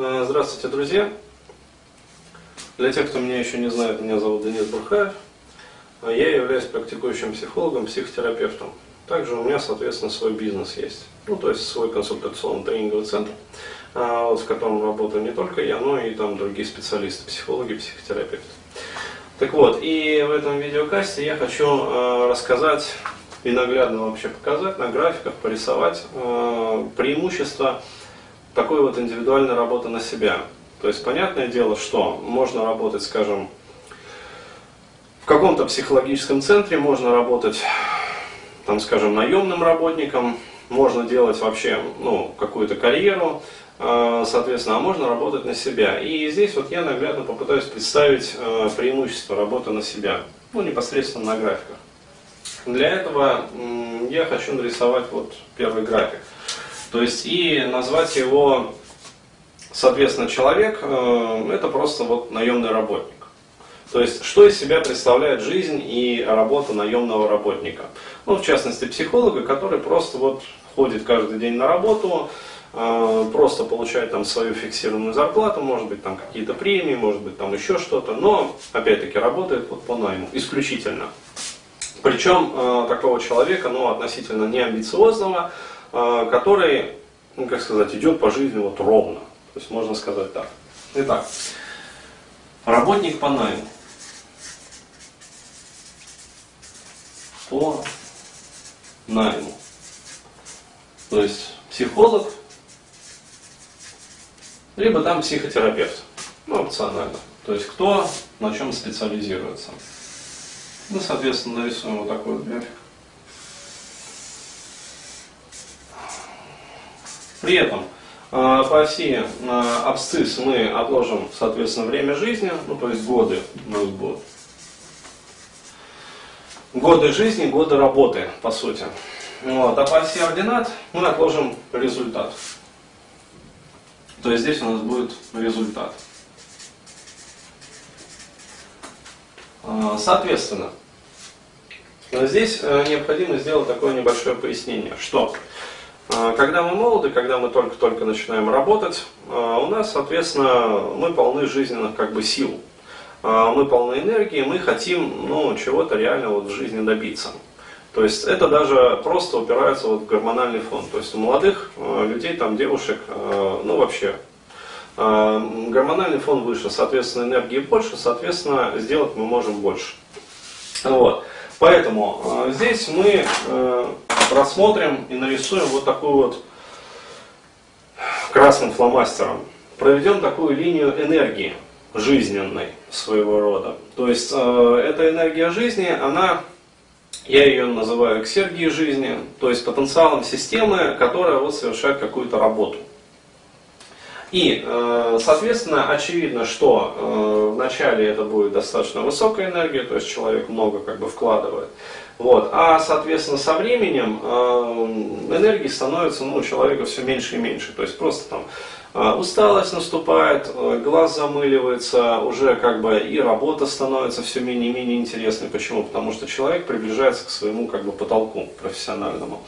Э, здравствуйте, друзья! Для тех, кто меня еще не знает, меня зовут Денис Бурхаев. Э, я являюсь практикующим психологом, психотерапевтом. Также у меня, соответственно, свой бизнес есть. Ну, то есть свой консультационный тренинговый центр, э, вот, в котором работаю не только я, но и там другие специалисты, психологи, психотерапевты. Так вот, и в этом видеокасте я хочу рассказать и наглядно вообще показать, на графиках порисовать преимущества такой вот индивидуальной работы на себя. То есть, понятное дело, что можно работать, скажем, в каком-то психологическом центре, можно работать, там, скажем, наемным работником, можно делать вообще ну, какую-то карьеру, э, соответственно, а можно работать на себя. И здесь вот я наглядно попытаюсь представить э, преимущество работы на себя, ну, непосредственно на графиках. Для этого я хочу нарисовать вот первый график. То есть и назвать его, соответственно, человек, э, это просто вот наемный работник. То есть, что из себя представляет жизнь и работа наемного работника? Ну, в частности, психолога, который просто вот ходит каждый день на работу, э, просто получает там свою фиксированную зарплату, может быть там какие-то премии, может быть там еще что-то, но опять-таки работает вот по найму, исключительно. Причем э, такого человека, ну, относительно неамбициозного, который, ну как сказать, идет по жизни вот ровно. То есть можно сказать так. Итак, работник по найму. По найму. То есть психолог, либо там психотерапевт. Ну, опционально. То есть кто на чем специализируется. Ну, соответственно, нарисуем вот такой вот график. При этом э, по оси э, абсцисс мы отложим, соответственно, время жизни, ну, то есть годы у нас будут. Годы жизни, годы работы, по сути. Вот. А по оси ординат мы отложим результат. То есть здесь у нас будет результат. Э, соответственно, здесь необходимо сделать такое небольшое пояснение, что а, когда мы молоды, когда мы только-только начинаем работать, а, у нас, соответственно, мы полны жизненных как бы сил. А, мы полны энергии, мы хотим ну, чего-то реально вот в жизни добиться. То есть это даже просто упирается вот в гормональный фон. То есть у молодых людей, там девушек, ну вообще, гормональный фон выше, соответственно энергии больше, соответственно сделать мы можем больше. Вот. Поэтому здесь мы рассмотрим и нарисуем вот такую вот красным фломастером. Проведем такую линию энергии жизненной своего рода. То есть э, эта энергия жизни, она, я ее называю эксергией жизни, то есть потенциалом системы, которая вот совершает какую-то работу. И, э, соответственно, очевидно, что э, вначале это будет достаточно высокая энергия, то есть человек много как бы вкладывает. Вот. А, соответственно, со временем э, энергии становится ну, у человека все меньше и меньше. То есть просто там усталость наступает, глаз замыливается, уже как бы и работа становится все менее и менее интересной. Почему? Потому что человек приближается к своему как бы потолку профессиональному.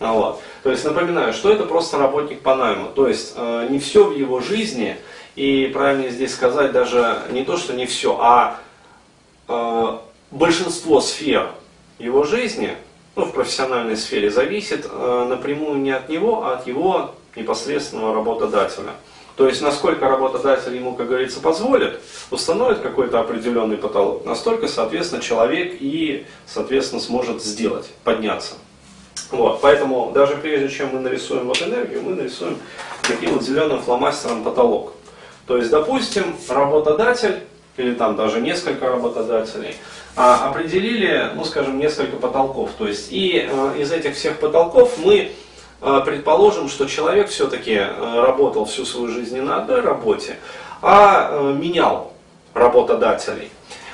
Вот. То есть напоминаю, что это просто работник по найму. То есть э, не все в его жизни, и правильнее здесь сказать даже не то, что не все, а э, большинство сфер его жизни, ну, в профессиональной сфере, зависит э, напрямую не от него, а от его непосредственного работодателя. То есть, насколько работодатель ему, как говорится, позволит, установит какой-то определенный потолок, настолько, соответственно, человек и, соответственно, сможет сделать, подняться. Вот, поэтому даже прежде чем мы нарисуем вот энергию, мы нарисуем таким вот зеленым фломастером потолок. То есть, допустим, работодатель, или там даже несколько работодателей, а, определили, ну скажем, несколько потолков. То есть и э, из этих всех потолков мы э, предположим, что человек все-таки э, работал всю свою жизнь не на одной работе, а менял работодателей.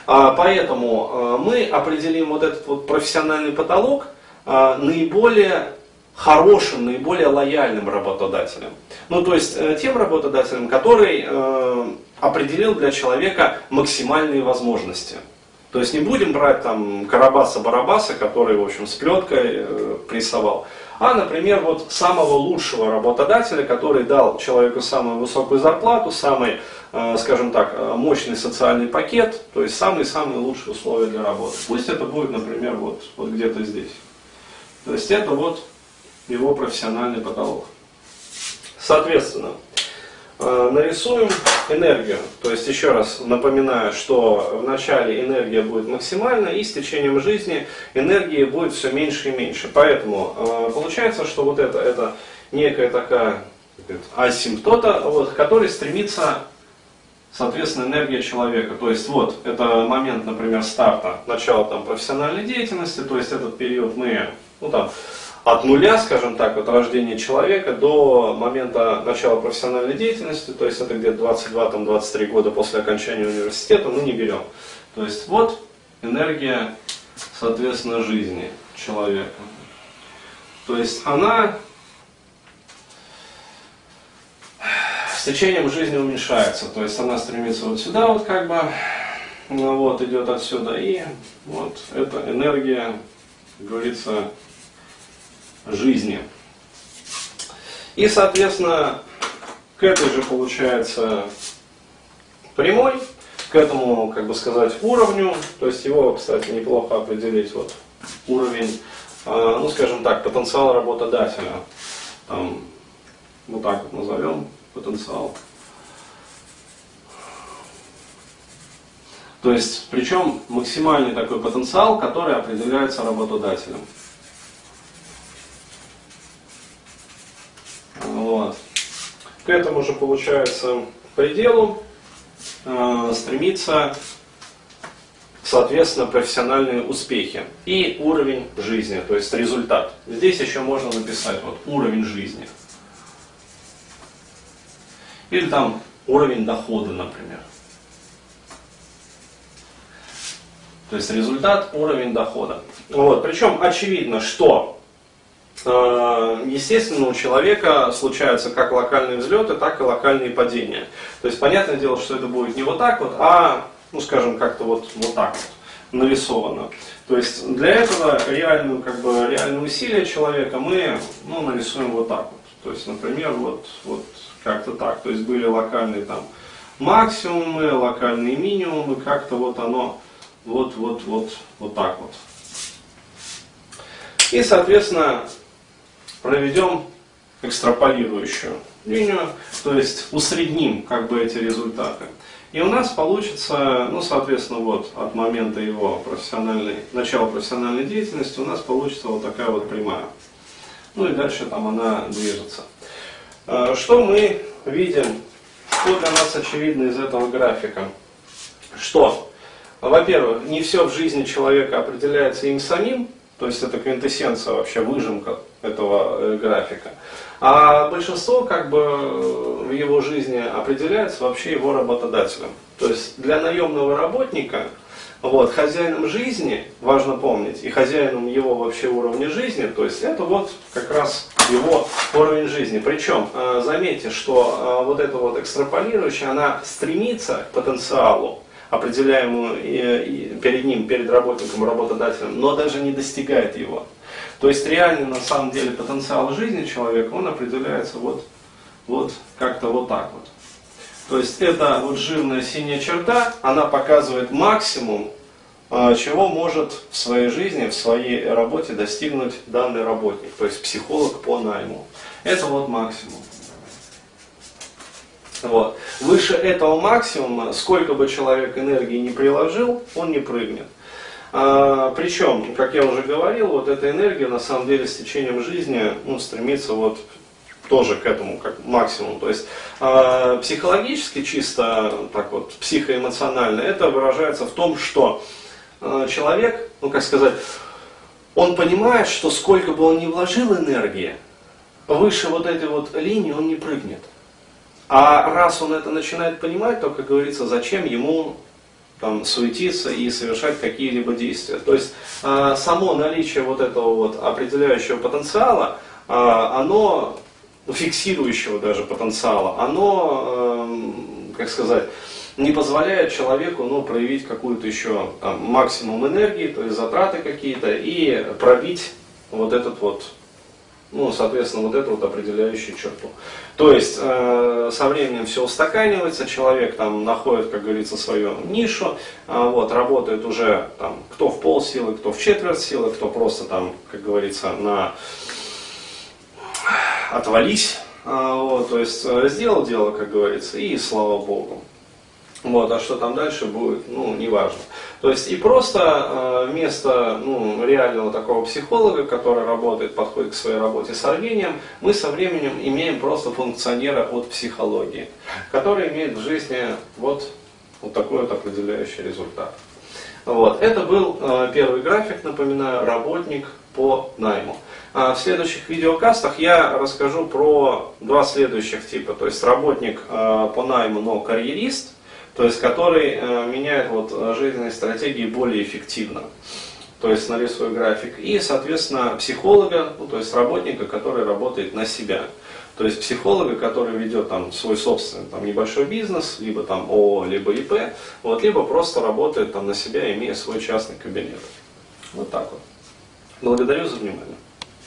А, поэтому мы определим вот этот вот профессиональный потолок наиболее хорошим, наиболее лояльным работодателем. Ну, то есть тем работодателем, который определил для человека максимальные возможности. То есть не будем брать там Карабаса-Барабаса, который, в общем, с плеткой э, прессовал, а, например, вот самого лучшего работодателя, который дал человеку самую высокую зарплату, самый, э, скажем так, э, мощный социальный пакет, то есть самые-самые лучшие условия для работы. Пусть это будет, например, вот, вот где-то здесь. То есть это вот его профессиональный потолок. Соответственно, Э, нарисуем энергию. То есть еще раз напоминаю, что в начале энергия будет максимальна, и с течением жизни энергии будет все меньше и меньше. Поэтому э, получается, что вот это, это некая такая асимптота, вот, который стремится, соответственно, энергия человека. То есть вот, это момент, например, старта, начала там, профессиональной деятельности, то есть этот период мы, ну там, от нуля, скажем так, от рождения человека до момента начала профессиональной деятельности, то есть это где-то 22-23 года после окончания университета, мы не берем. То есть вот энергия, соответственно, жизни человека. То есть она течением жизни уменьшается, то есть она стремится вот сюда вот как бы, ну вот идет отсюда, и вот эта энергия, как говорится, жизни. И, соответственно, к этой же получается прямой, к этому, как бы сказать, уровню, то есть его, кстати, неплохо определить, вот уровень, а, ну, скажем так, потенциал работодателя, там, вот так вот назовем, потенциал. То есть, причем максимальный такой потенциал, который определяется работодателем. Вот. К этому же получается пределу э, стремится, соответственно, профессиональные успехи и уровень жизни, то есть результат. Здесь еще можно написать вот уровень жизни. Или там уровень дохода, например. То есть результат, уровень дохода. Вот. Причем очевидно, что Э, естественно, у человека случаются как локальные взлеты, так и локальные падения. То есть, понятное дело, что это будет не вот так вот, а, ну, скажем, как-то вот, вот так вот нарисовано. То есть для этого реальную, как бы, реальные усилия человека мы ну, нарисуем вот так вот. То есть, например, вот, вот как-то так. То есть были локальные там максимумы, локальные минимумы, как-то вот оно вот, вот, вот, вот так вот. И, соответственно, проведем экстраполирующую линию, то есть усредним как бы эти результаты. И у нас получится, ну, соответственно, вот от момента его профессиональной, начала профессиональной деятельности у нас получится вот такая вот прямая. Ну и дальше там она движется. А, что мы видим, что для нас очевидно из этого графика? Что, во-первых, не все в жизни человека определяется им самим, то есть это квинтэссенция вообще, выжимка этого э, графика. А большинство как бы в его жизни определяется вообще его работодателем. То есть для наемного работника вот, хозяином жизни, важно помнить, и хозяином его вообще уровня жизни, то есть это вот как раз его уровень жизни. Причем, э, заметьте, что э, вот эта вот экстраполирующая, она стремится к потенциалу, определяемую перед ним, перед работником, работодателем, но даже не достигает его. То есть реальный на самом деле потенциал жизни человека, он определяется вот, вот как-то вот так вот. То есть эта вот жирная синяя черта, она показывает максимум, чего может в своей жизни, в своей работе достигнуть данный работник, то есть психолог по найму. Это вот максимум. Вот. Выше этого максимума, сколько бы человек энергии не приложил, он не прыгнет. А, причем, как я уже говорил, вот эта энергия на самом деле с течением жизни ну, стремится вот тоже к этому как максимум. То есть э, психологически чисто, так вот, психоэмоционально, это выражается в том, что человек, ну как сказать, он понимает, что сколько бы он ни вложил энергии, выше вот этой вот линии он не прыгнет. А раз он это начинает понимать, то, как говорится, зачем ему там, суетиться и совершать какие-либо действия. То есть э, само наличие вот этого вот определяющего потенциала, э, оно, фиксирующего даже потенциала, оно, э, как сказать, не позволяет человеку ну, проявить какую-то еще там, максимум энергии, то есть затраты какие-то, и пробить вот этот вот ну, соответственно, вот эту вот определяющую черту. То есть э, со временем все устаканивается, человек там находит, как говорится, свою нишу, э, вот, работает уже там, кто в пол силы, кто в четверть силы, кто просто там, как говорится, на отвались, вот, то есть э, сделал дело, как говорится, и слава богу. Вот, а что там дальше будет, ну, неважно. То есть и просто э, вместо ну, реального такого психолога, который работает, подходит к своей работе с рвением, мы со временем имеем просто функционера от психологии, который имеет в жизни вот, вот такой вот определяющий результат. Вот. Это был э, первый график, напоминаю, работник по найму. А в следующих видеокастах я расскажу про два следующих типа, то есть работник э, по найму, но карьерист – то есть который э, меняет вот, жизненные стратегии более эффективно. То есть нарисую график. И, соответственно, психолога, ну, то есть работника, который работает на себя. То есть психолога, который ведет там свой собственный там, небольшой бизнес, либо там ООО, либо ИП, вот, либо просто работает там на себя, имея свой частный кабинет. Вот так вот. Благодарю за внимание.